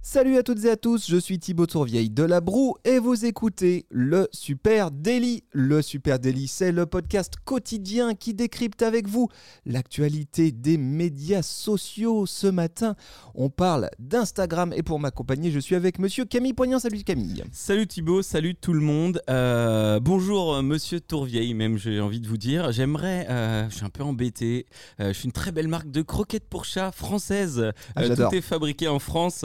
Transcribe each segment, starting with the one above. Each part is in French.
Salut à toutes et à tous, je suis Thibaut Tourvieille de La Broue et vous écoutez le Super Daily. Le Super Daily, c'est le podcast quotidien qui décrypte avec vous l'actualité des médias sociaux. Ce matin, on parle d'Instagram et pour m'accompagner, je suis avec monsieur Camille Poignant. Salut Camille. Salut Thibaut, salut tout le monde. Euh, bonjour euh, monsieur Tourvieille, même j'ai envie de vous dire. J'aimerais, euh, je suis un peu embêté, je suis une très belle marque de croquettes pour chat française. Ah, tout est fabriqué en France.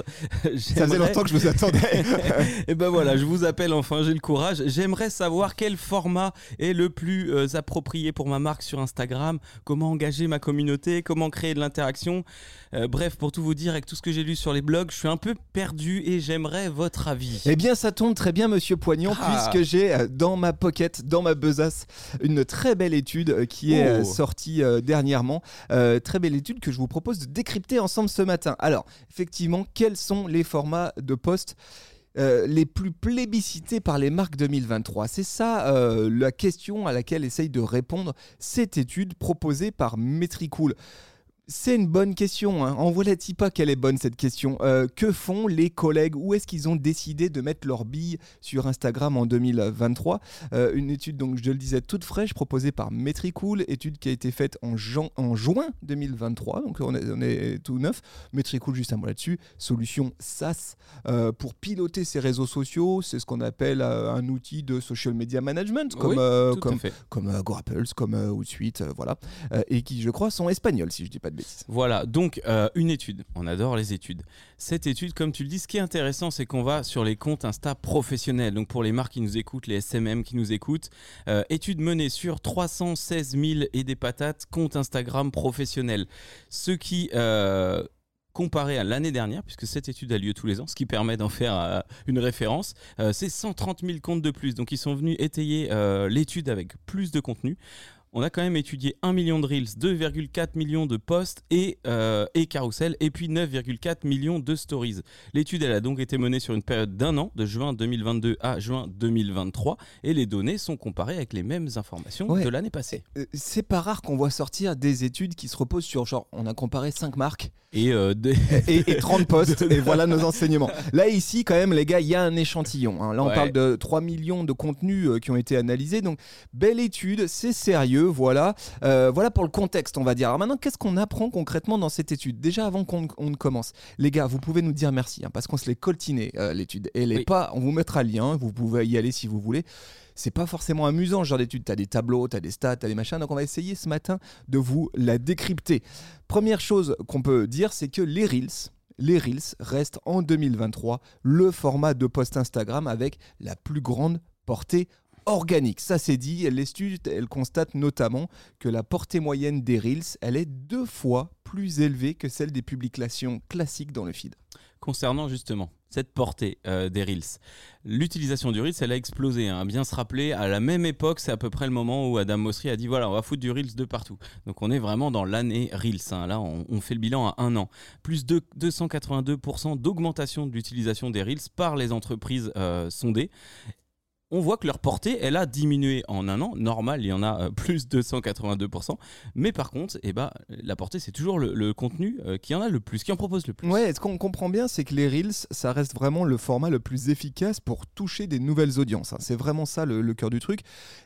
Ça faisait longtemps que je vous attendais. et ben voilà, je vous appelle enfin, j'ai le courage. J'aimerais savoir quel format est le plus euh, approprié pour ma marque sur Instagram, comment engager ma communauté, comment créer de l'interaction. Euh, bref, pour tout vous dire, avec tout ce que j'ai lu sur les blogs, je suis un peu perdu et j'aimerais votre avis. Eh bien, ça tombe très bien, monsieur Poignon, Ah. puisque j'ai euh, dans ma pocket, dans ma besace, une très belle étude euh, qui est Oh. euh, sortie euh, dernièrement. Euh, très belle étude que je vous propose de décrypter ensemble ce matin. Alors, effectivement, quels sont les formats de posts euh, les plus plébiscités par les marques 2023 C'est ça euh, la question à laquelle essaye de répondre cette étude proposée par Metricool. C'est une bonne question. Hein. En voilà-t-il pas qu'elle est bonne cette question Euh, Que font les collègues? Où est-ce qu'ils ont décidé de mettre leurs billes sur Instagram en 2023 Euh, Une étude, donc je le disais, toute fraîche, proposée par Metricool, étude qui a été faite en, juin 2023. Donc on est, on est tout neuf. Metricool, juste un mot là-dessus, solution SaaS euh, pour piloter ses réseaux sociaux. C'est ce qu'on appelle un outil de social media management, comme, Oui, comme comme GoApples, comme euh, voilà, et qui, je crois, sont espagnols, si je dis pas Voilà, donc euh, une étude. On adore les études. Cette étude, comme tu le dis, ce qui est intéressant, c'est qu'on va sur les comptes Insta professionnels. Donc pour les marques qui nous écoutent, les SMM qui nous écoutent, euh, étude menée sur 316 000 et des patates comptes Instagram professionnels. Ce qui... euh, Comparé à l'année dernière, puisque cette étude a lieu tous les ans, ce qui permet d'en faire une référence, c'est 130 000 comptes de plus. Donc ils sont venus étayer l'étude avec plus de contenu. On a quand même étudié 1 million de Reels, 2,4 millions de posts et, euh, et carousel, et puis 9,4 millions de stories. L'étude elle a donc été menée sur une période d'un an, de juin 2022 à juin 2023, et les données sont comparées avec les mêmes informations Ouais. de l'année passée. Euh, C'est pas rare qu'on voit sortir des études qui se reposent sur genre on a comparé 5 marques Et euh, et, et 30 postes et voilà nos enseignements. Là ici quand même les gars il y a un échantillon. hein. Là on Ouais. parle de 3 millions de contenus euh, qui ont été analysés donc belle étude, c'est sérieux, voilà. Euh, voilà pour le contexte on va dire. Alors maintenant qu'est-ce qu'on apprend concrètement dans cette étude? Déjà avant qu'on on ne commence, les gars vous pouvez nous dire merci hein, parce qu'on se l'est coltiné euh, l'étude. Elle est Oui. pas, on vous mettra le lien, vous pouvez y aller si vous voulez. C'est pas forcément amusant ce genre d'étude. T'as des tableaux, t'as des stats, t'as des machins. Donc on va essayer ce matin de vous la décrypter. Première chose qu'on peut dire, c'est que les Reels, les Reels restent en 2023 le format de post Instagram avec la plus grande portée organique. Ça c'est dit, l'étude elle constate notamment que la portée moyenne des Reels, elle est deux fois plus élevée que celle des publications classiques dans le feed. concernant justement cette portée euh, des Reels, l'utilisation du Reels, elle a explosé. hein. Bien se rappeler, à la même époque, c'est à peu près le moment où Adam Mosseri a dit voilà, on va foutre du Reels de partout. Donc on est vraiment dans l'année Reels. hein. Là, on, on fait le bilan à un an. Plus de 282% d'augmentation de l'utilisation des Reels par les entreprises euh, sondées. On voit que leur portée, elle a diminué en un an. Normal, il y en a euh, plus de 282%. Mais par contre, eh ben, la portée, c'est toujours le, contenu euh, qui en a le plus, qui en propose le plus. Ouais, ce qu'on comprend bien, c'est que les Reels, ça reste vraiment le format le plus efficace pour toucher des nouvelles audiences. hein. C'est vraiment ça le, le cœur du truc.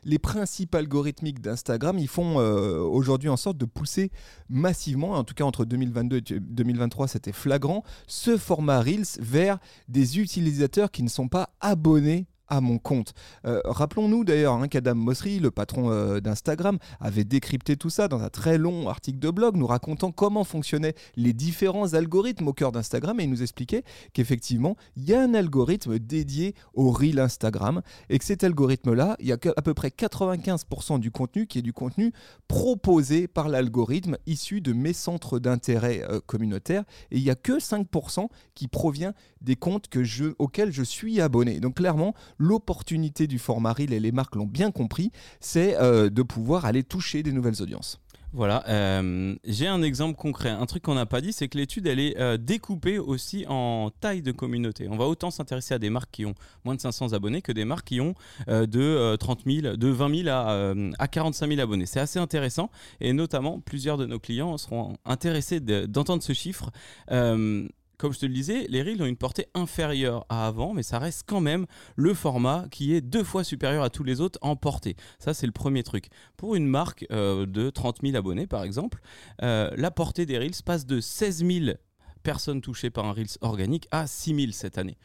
Les principes algorithmiques d'Instagram, ils font euh, aujourd'hui en sorte de pousser massivement, en tout cas entre 2022 et 2023, c'était flagrant, ce format Reels vers des utilisateurs qui ne sont pas abonnés à mon compte. Euh, Rappelons-nous d'ailleurs hein, qu'Adam Mosseri, le patron euh, d'Instagram, avait décrypté tout ça dans un très long article de blog nous racontant comment fonctionnaient les différents algorithmes au cœur d'Instagram et il nous expliquait qu'effectivement, il y a un algorithme dédié au Reel Instagram et que cet algorithme-là, il y a à peu près 95% du contenu qui est du contenu proposé par l'algorithme issu de mes centres d'intérêt euh, communautaires et il n'y a que 5% qui provient des comptes que je, auxquels je suis abonné. Donc clairement, l'opportunité du format Reel, et les marques l'ont bien compris, c'est euh, de pouvoir aller toucher des nouvelles audiences. Voilà, euh, j'ai un exemple concret. Un truc qu'on n'a pas dit, c'est que l'étude, elle est euh, découpée aussi en taille de communauté. On va autant s'intéresser à des marques qui ont moins de 500 abonnés que des marques qui ont de 30 000, de 20 000 à, à 45 000 abonnés. C'est assez intéressant et notamment plusieurs de nos clients seront intéressés d'entendre ce chiffre comme je te le disais, les reels ont une portée inférieure à avant, mais ça reste quand même le format qui est deux fois supérieur à tous les autres en portée. Ça, c'est le premier truc. Pour une marque euh, de 30 000 abonnés, par exemple, euh, la portée des reels passe de 16 000 personnes touchées par un reels organique à 6 000 cette année.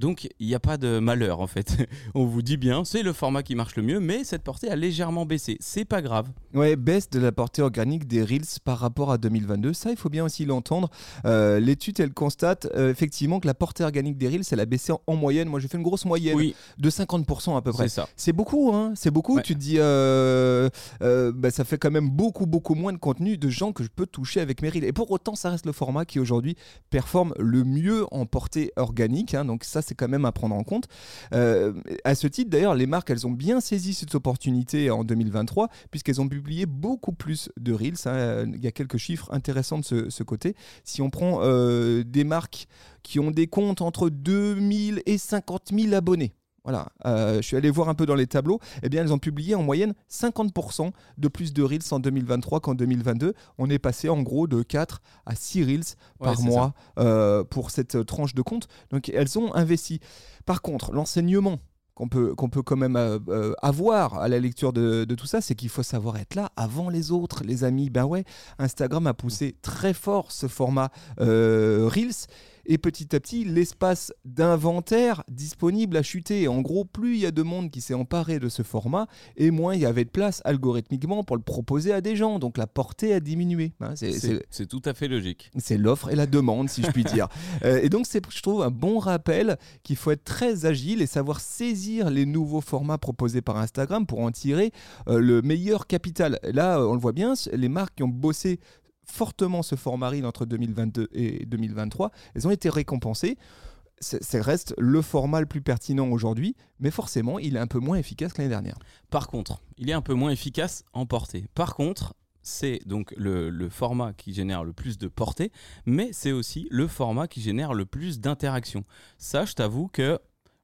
Donc il n'y a pas de malheur en fait. On vous dit bien, c'est le format qui marche le mieux, mais cette portée a légèrement baissé. C'est pas grave. Ouais, baisse de la portée organique des Reels par rapport à 2022. Ça, il faut bien aussi l'entendre. Euh, l'étude, elle constate euh, effectivement que la portée organique des Reels, elle a baissé en, moyenne. Moi, j'ai fait une grosse moyenne de 50% à peu près. C'est ça. C'est beaucoup, hein C'est beaucoup. Tu te dis, euh, bah, ça fait quand même beaucoup, beaucoup moins de contenu de gens que je peux toucher avec mes Reels. Et pour autant, ça reste le format qui aujourd'hui performe le mieux en portée organique. Hein. donc ça, c'est quand même à prendre en compte. Euh, à ce titre, d'ailleurs, les marques, elles ont bien saisi cette opportunité en 2023, puisqu'elles ont publié beaucoup plus de Reels. Hein. Il y a quelques chiffres intéressants de ce, côté. Si on prend euh, des marques qui ont des comptes entre 2000 et 50 000 abonnés, voilà, euh, je suis allé voir un peu dans les tableaux. Eh bien, elles ont publié en moyenne 50% de plus de reels en 2023 qu'en 2022. On est passé en gros de 4 à 6 reels par mois euh, pour cette tranche de compte. Donc, elles ont investi. Par contre, l'enseignement qu'on peut, qu'on peut quand même euh, avoir à la lecture de, de tout ça, c'est qu'il faut savoir être là avant les autres, les amis. Ben ouais, Instagram a poussé très fort ce format Reels et petit à petit, l'espace d'inventaire disponible a chuté. En gros, plus il y a de monde qui s'est emparé de ce format, et moins il y avait de place algorithmiquement pour le proposer à des gens. Donc la portée a diminué. Hein. c'est tout à fait logique. C'est l'offre et la demande, si je puis dire. Euh, et donc, c'est, je trouve, un bon rappel qu'il faut être très agile et savoir saisir les nouveaux formats proposés par Instagram pour en tirer euh, le meilleur capital. Là, on le voit bien, les marques qui ont bossé fortement ce format reel entre 2022 et 2023. Elles ont été récompensées. Ça reste le format le plus pertinent aujourd'hui, mais forcément, il est un peu moins efficace que l'année dernière. Par contre, il est un peu moins efficace en portée. Par contre, c'est donc le, format qui génère le plus de portée, mais c'est aussi le format qui génère le plus d'interaction. Ça, je t'avoue que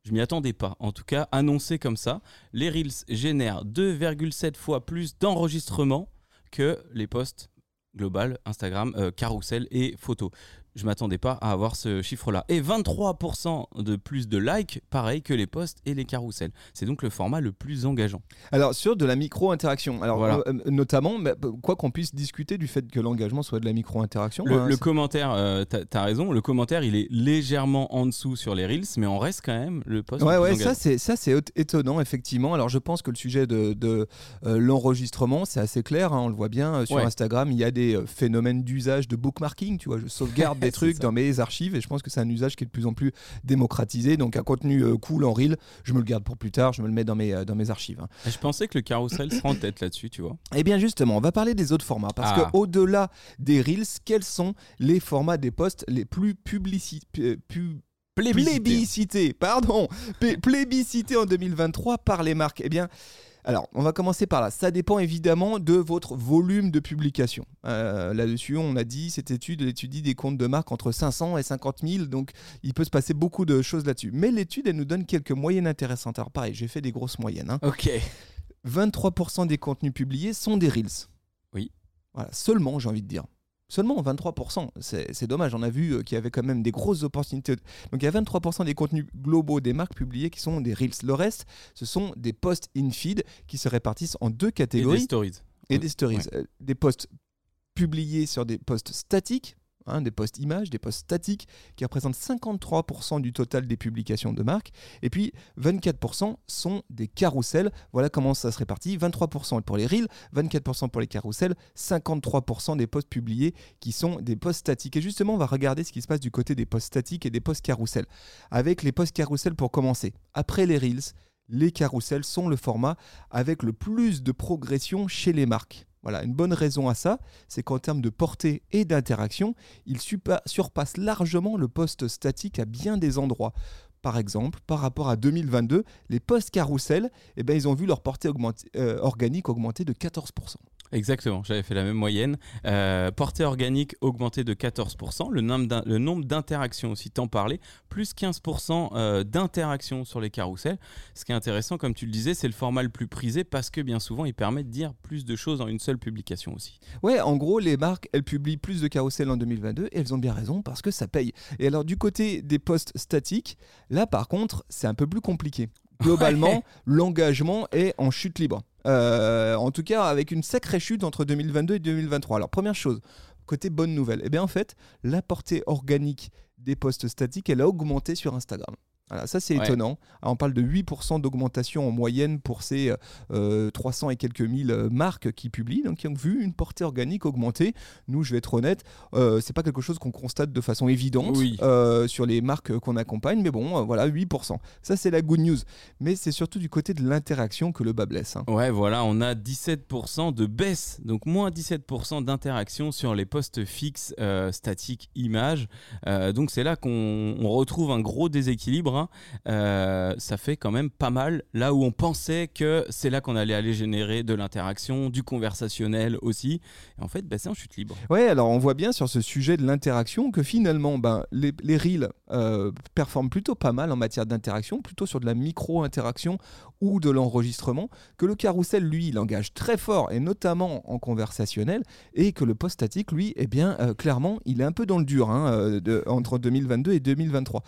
je m'y attendais pas. En tout cas, annoncé comme ça, les Reels génèrent 2,7 fois plus d'enregistrements que les posts global, Instagram, euh, carrousel et photo je m'attendais pas à avoir ce chiffre-là. Et 23% de plus de likes, pareil que les posts et les carousels. C'est donc le format le plus engageant. Alors sur de la micro-interaction, alors euh, euh, notamment, quoi qu'on puisse discuter du fait que l'engagement soit de la micro-interaction. Le, hein, commentaire, euh, tu as, raison, le commentaire il est légèrement en dessous sur les reels, mais on reste quand même le post. Ouais, ouais, ça c'est ça c'est étonnant effectivement. Alors je pense que le sujet de, de l'enregistrement c'est assez clair, hein, on le voit bien sur Instagram, il y a des phénomènes d'usage de bookmarking, tu vois, je sauvegarde des trucs dans mes archives et je pense que c'est un usage qui est de plus en plus démocratisé. Donc un contenu euh, cool en reel, je me le garde pour plus tard, je me le mets dans mes, euh, dans mes archives. Hein. Je pensais que le carousel serait en tête là-dessus, tu vois. Eh bien justement, on va parler des autres formats parce ah. que au-delà des reels, quels sont les formats des posts les plus publicités plébiscités, pardon, plébiscités en 2023 par les marques. Eh bien, alors, on va commencer par là. Ça dépend évidemment de votre volume de publication. Euh, là-dessus, on a dit, cette étude étudie des comptes de marque entre 500 et 50 000, donc il peut se passer beaucoup de choses là-dessus. Mais l'étude, elle nous donne quelques moyennes intéressantes. Alors, pareil, j'ai fait des grosses moyennes. Hein. Ok. 23% des contenus publiés sont des Reels. Oui. Voilà, seulement, j'ai envie de dire. Seulement 23%, c'est dommage, on a vu euh, qu'il y avait quand même des grosses opportunités. Donc il y a 23% des contenus globaux des marques publiées qui sont des Reels. Le reste, ce sont des posts in-feed qui se répartissent en deux catégories. Et des stories. Et des stories. Euh, des posts publiés sur des posts statiques, Hein, des posts images, des posts statiques, qui représentent 53% du total des publications de marque. Et puis 24% sont des carousels. Voilà comment ça se répartit. 23% pour les reels, 24% pour les carousels, 53% des posts publiés qui sont des posts statiques. Et justement, on va regarder ce qui se passe du côté des posts statiques et des posts carousels. Avec les posts carousels pour commencer. Après les reels, les carousels sont le format avec le plus de progression chez les marques. Voilà, une bonne raison à ça, c'est qu'en termes de portée et d'interaction, il surpasse largement le poste statique à bien des endroits. Par exemple, par rapport à 2022, les posts carousel, eh ben, ils ont vu leur portée euh, organique augmenter de 14%. Exactement, j'avais fait la même moyenne. Euh, portée organique augmentée de 14%, le nombre, d'interactions aussi, t'en parlais, plus 15% euh, d'interactions sur les carousels. Ce qui est intéressant, comme tu le disais, c'est le format le plus prisé parce que bien souvent, il permet de dire plus de choses en une seule publication aussi. Ouais, en gros, les marques, elles publient plus de carousels en 2022 et elles ont bien raison parce que ça paye. Et alors, du côté des posts statiques, là par contre, c'est un peu plus compliqué. Globalement, l'engagement est en chute libre. Euh, en tout cas, avec une sacrée chute entre 2022 et 2023. Alors, première chose, côté bonne nouvelle, eh bien en fait, la portée organique des posts statiques, elle a augmenté sur Instagram. Voilà, ça c'est étonnant. on parle de 8% d'augmentation en moyenne pour ces 300 euh, et quelques mille euh, marques qui publient, donc qui ont vu une portée organique augmenter. Nous, je vais être honnête, euh, c'est pas quelque chose qu'on constate de façon évidente euh, sur les marques qu'on accompagne, mais bon, voilà, 8%. Ça c'est la good news. Mais c'est surtout du côté de l'interaction que le bas blesse. Hein. Ouais, voilà, on a 17% de baisse, donc moins 17% d'interaction sur les posts fixes statiques images. donc c'est là qu'on retrouve un gros déséquilibre euh, ça fait quand même pas mal là où on pensait que c'est là qu'on allait aller générer de l'interaction, du conversationnel aussi. Et en fait, bah, c'est en chute libre. Ouais, alors on voit bien sur ce sujet de l'interaction que finalement, ben, les, les reels euh, performent plutôt pas mal en matière d'interaction, plutôt sur de la micro-interaction ou de l'enregistrement, que le carrousel, lui, il engage très fort et notamment en conversationnel, et que le post statique, lui, eh bien, euh, clairement, il est un peu dans le dur hein, de, entre 2022 et 2023.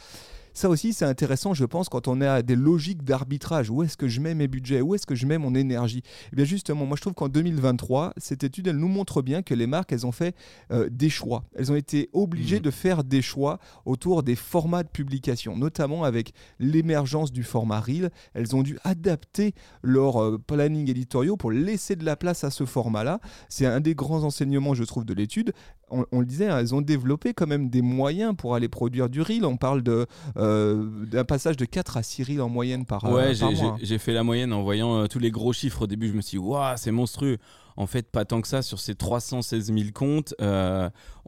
Ça aussi, c'est intéressant, je pense, quand on a des logiques d'arbitrage. Où est-ce que je mets mes budgets? Où est-ce que je mets mon énergie? Et eh bien justement, moi je trouve qu'en 2023, cette étude, elle nous montre bien que les marques, elles ont fait euh, des choix. Elles ont été obligées mmh. de faire des choix autour des formats de publication, notamment avec l'émergence du format Reel. Elles ont dû adapter leur euh, planning éditoriaux pour laisser de la place à ce format-là. C'est un des grands enseignements, je trouve, de l'étude on, le disait, hein, elles ont développé quand même des moyens pour aller produire du reel. On parle euh, d'un passage de 4 à 6 reels en moyenne par, euh, ouais, j'ai fait la moyenne en voyant euh, tous les gros chiffres au début. Je me suis dit, waouh, c'est monstrueux. En fait, pas tant que ça. Sur ces 316 000 comptes,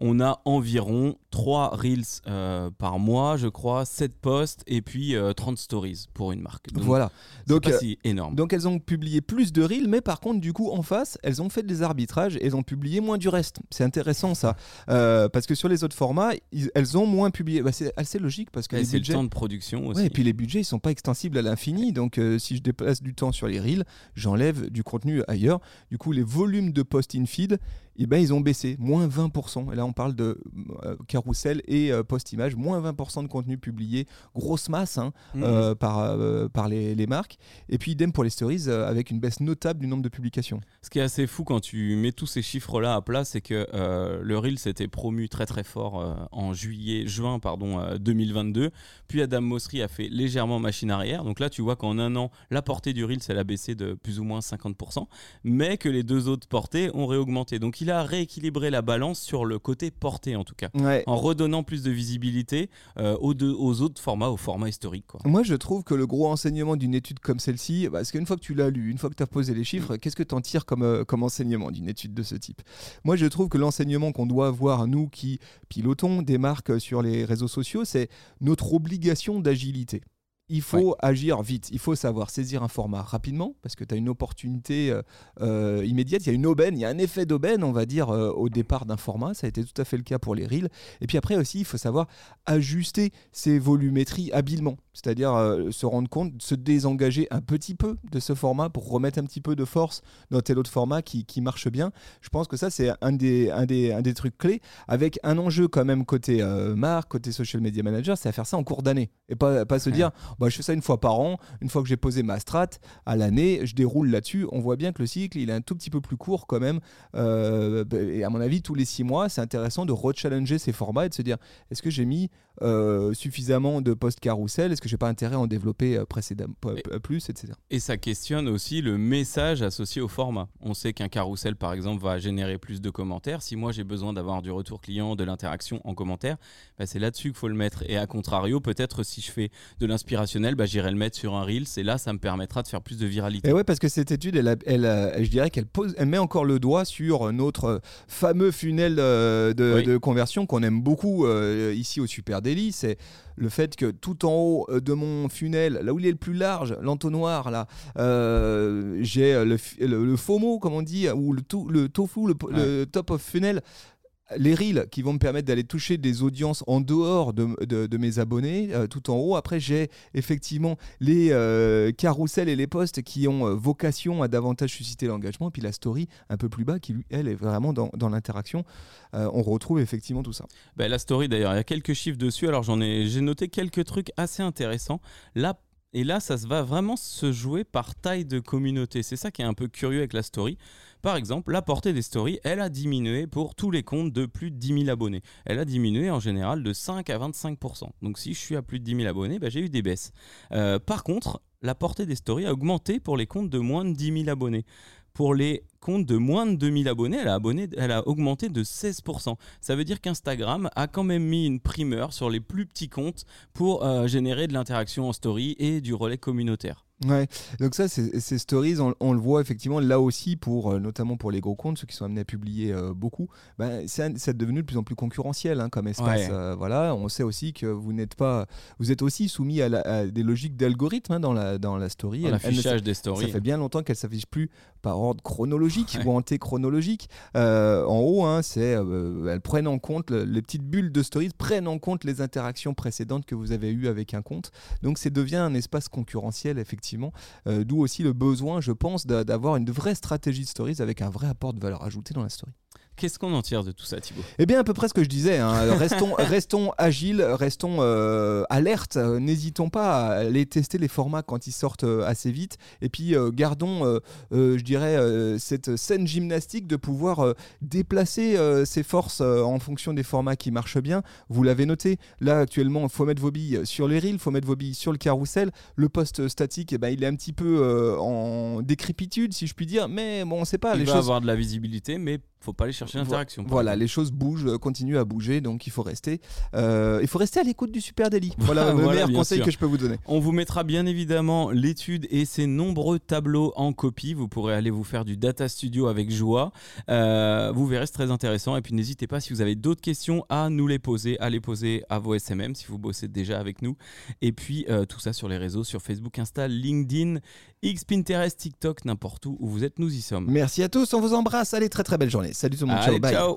on a environ 3 reels euh, par mois, je crois, 7 posts et puis 30 euh, stories pour une marque. voilà. Donc, pas si énorme. Donc elles ont publié plus de reels, mais par contre, du coup, en face, elles ont fait des arbitrages et elles ont publié moins du reste. C'est intéressant ça. Euh, parce que sur les autres formats, elles ont moins publié. Bah, c'est assez logique parce que les budgets... le temps de production aussi. et puis les budgets, ils sont pas extensibles à l'infini. Donc si je déplace du temps sur les reels, j'enlève du contenu ailleurs. Du coup, les volumes de post in feed, eh ben, ils ont baissé, moins 20%. Et là, on parle de euh, carousel et euh, post-image, moins 20% de contenu publié, grosse masse hein, mmh. euh, par, par les, les, marques. Et puis, idem pour les stories, avec une baisse notable du nombre de publications. Ce qui est assez fou quand tu mets tous ces chiffres-là à plat, c'est que le Reel s'était promu très très fort en juillet, juin pardon, 2022. Puis Adam Mosseri a fait légèrement machine arrière. Donc là, tu vois qu'en un an, la portée du Reel, elle a baissé de plus ou moins 50%, mais que les deux autres portées ont réaugmenté. Donc il a rééquilibré la balance sur le côté porté en tout cas, en redonnant plus de visibilité euh, aux, deux, aux, autres formats, au format historique. Quoi. Moi je trouve que le gros enseignement d'une étude comme celle-ci, parce qu'une fois que tu l'as lu, une fois que tu as posé les chiffres, qu'est-ce que tu en tires comme, euh, comme enseignement d'une étude de ce type? Moi je trouve que l'enseignement qu'on doit avoir, nous qui pilotons des marques sur les réseaux sociaux, c'est notre obligation d'agilité il faut agir vite, il faut savoir saisir un format rapidement parce que tu as une opportunité euh, euh, immédiate, il y a une aubaine, il y a un effet d'aubaine, on va dire, euh, au départ d'un format. Ça a été tout à fait le cas pour les reels. Et puis après aussi, il faut savoir ajuster ses volumétries habilement, c'est-à-dire se rendre compte, se désengager un petit peu de ce format pour remettre un petit peu de force dans tel autre format qui, marche bien. Je pense que ça, c'est un des, un, des, un des trucs clés avec un enjeu quand même côté marque, côté social media manager, c'est à faire ça en cours d'année et pas, pas se dire bah, je fais ça une fois par an. Une fois que j'ai posé ma strat à l'année, je déroule là-dessus. On voit bien que le cycle, il est un tout petit peu plus court quand même. Euh, et à mon avis, tous les six mois, c'est intéressant de rechallenger ces formats et de se dire est-ce que j'ai mis euh, suffisamment de post carousel Est-ce que j'ai pas intérêt à en développer euh, précédemment plus, etc. Et ça questionne aussi le message associé au format. On sait qu'un carousel, par exemple, va générer plus de commentaires. Si moi j'ai besoin d'avoir du retour client, de l'interaction en commentaire, bah, c'est là-dessus qu'il faut le mettre. Et à contrario, peut-être si je fais de l'inspiration bah, j'irai le mettre sur un Reels et là, ça me permettra de faire plus de viralité. Et ouais, parce que cette étude, elle, elle, je dirais qu'elle pose, elle met encore le doigt sur notre fameux funnel euh, de, conversion qu'on aime beaucoup euh, ici au Super C'est le fait que tout en haut euh, de mon funnel, là où il est le plus large, l'entonnoir, là, euh, j'ai le, le, FOMO, comme on dit, ou le, le tofu, le, top of funnel les reels qui vont me permettre d'aller toucher des audiences en dehors de, mes abonnés, euh, tout en haut. Après, j'ai effectivement les euh, carousels et les posts qui ont euh, vocation à davantage susciter l'engagement. Puis la story un peu plus bas qui, elle, est vraiment dans, l'interaction. on retrouve effectivement tout ça. Ben, la story, d'ailleurs, il y a quelques chiffres dessus. Alors, j'en ai, j'ai noté quelques trucs assez intéressants. Là, et là, ça va vraiment se jouer par taille de communauté. C'est ça qui est un peu curieux avec la story. Par exemple, la portée des stories, elle a diminué pour tous les comptes de plus de 10 000 abonnés. Elle a diminué en général de 5 à 25%. Donc si je suis à plus de 10 000 abonnés, bah, j'ai eu des baisses. Euh, par contre, la portée des stories a augmenté pour les comptes de moins de 10 000 abonnés. Pour les comptes de moins de 2000 abonnés, elle a, augmenté de 16%. Ça veut dire qu'Instagram a quand même mis une primeur sur les plus petits comptes pour euh, générer de l'interaction en story et du relais communautaire. Ouais, donc ça, ces stories, on, le voit effectivement là aussi, pour, euh, notamment pour les gros comptes, ceux qui sont amenés à publier euh, beaucoup, ben, c'est devenu de plus en plus concurrentiel hein, comme espace. Euh, voilà, on sait aussi que vous n'êtes pas, vous êtes aussi soumis à, des logiques d'algorithme hein, dans, la, dans la story. L'affichage des stories. Ça fait bien longtemps qu'elle s'affiche plus par ordre chronologique ou antéchronologique. en haut, hein, c'est, elles prennent en compte, les petites bulles de stories prennent en compte les interactions précédentes que vous avez eues avec un compte. Donc, ça devient un espace concurrentiel, effectivement euh, d'où aussi le besoin, je pense, d'avoir une vraie stratégie de stories avec un vrai apport de valeur ajoutée dans la story. Qu'est-ce qu'on en tire de tout ça, Thibaut? Eh bien, à peu près ce que je disais. Hein. Restons, restons agiles, restons euh, alertes. N'hésitons pas à aller tester les formats quand ils sortent euh, assez vite. Et puis, euh, gardons, je dirais, cette scène gymnastique de pouvoir déplacer ses forces en fonction des formats qui marchent bien. Vous l'avez noté. Là, actuellement, il faut mettre vos billes sur les reels, il faut mettre vos billes sur le carrousel. Le post statique, eh ben, il est un petit peu en décrépitude, si je puis dire. Mais bon, on ne sait pas. Il les va choses... avoir de la visibilité, mais faut pas aller chercher l'interaction. Voilà, les choses bougent, euh, continuent à bouger, donc il faut rester, euh, il faut rester à l'écoute du Super Daily. Voilà, le meilleur conseil que je peux vous donner. On vous mettra bien évidemment l'étude et ses nombreux tableaux en copie. Vous pourrez aller vous faire du data studio avec joie. Euh, vous verrez, c'est très intéressant. Et puis n'hésitez pas si vous avez d'autres questions à nous les poser, à les poser à vos SMM si vous bossez déjà avec nous. Et puis tout ça sur les réseaux, sur Facebook, Insta, LinkedIn, X, Pinterest, TikTok, n'importe où où vous êtes, nous y sommes. Merci à tous, on vous embrasse. Allez, très très belle journée. Salut tout le monde. ciao. Bye. ciao.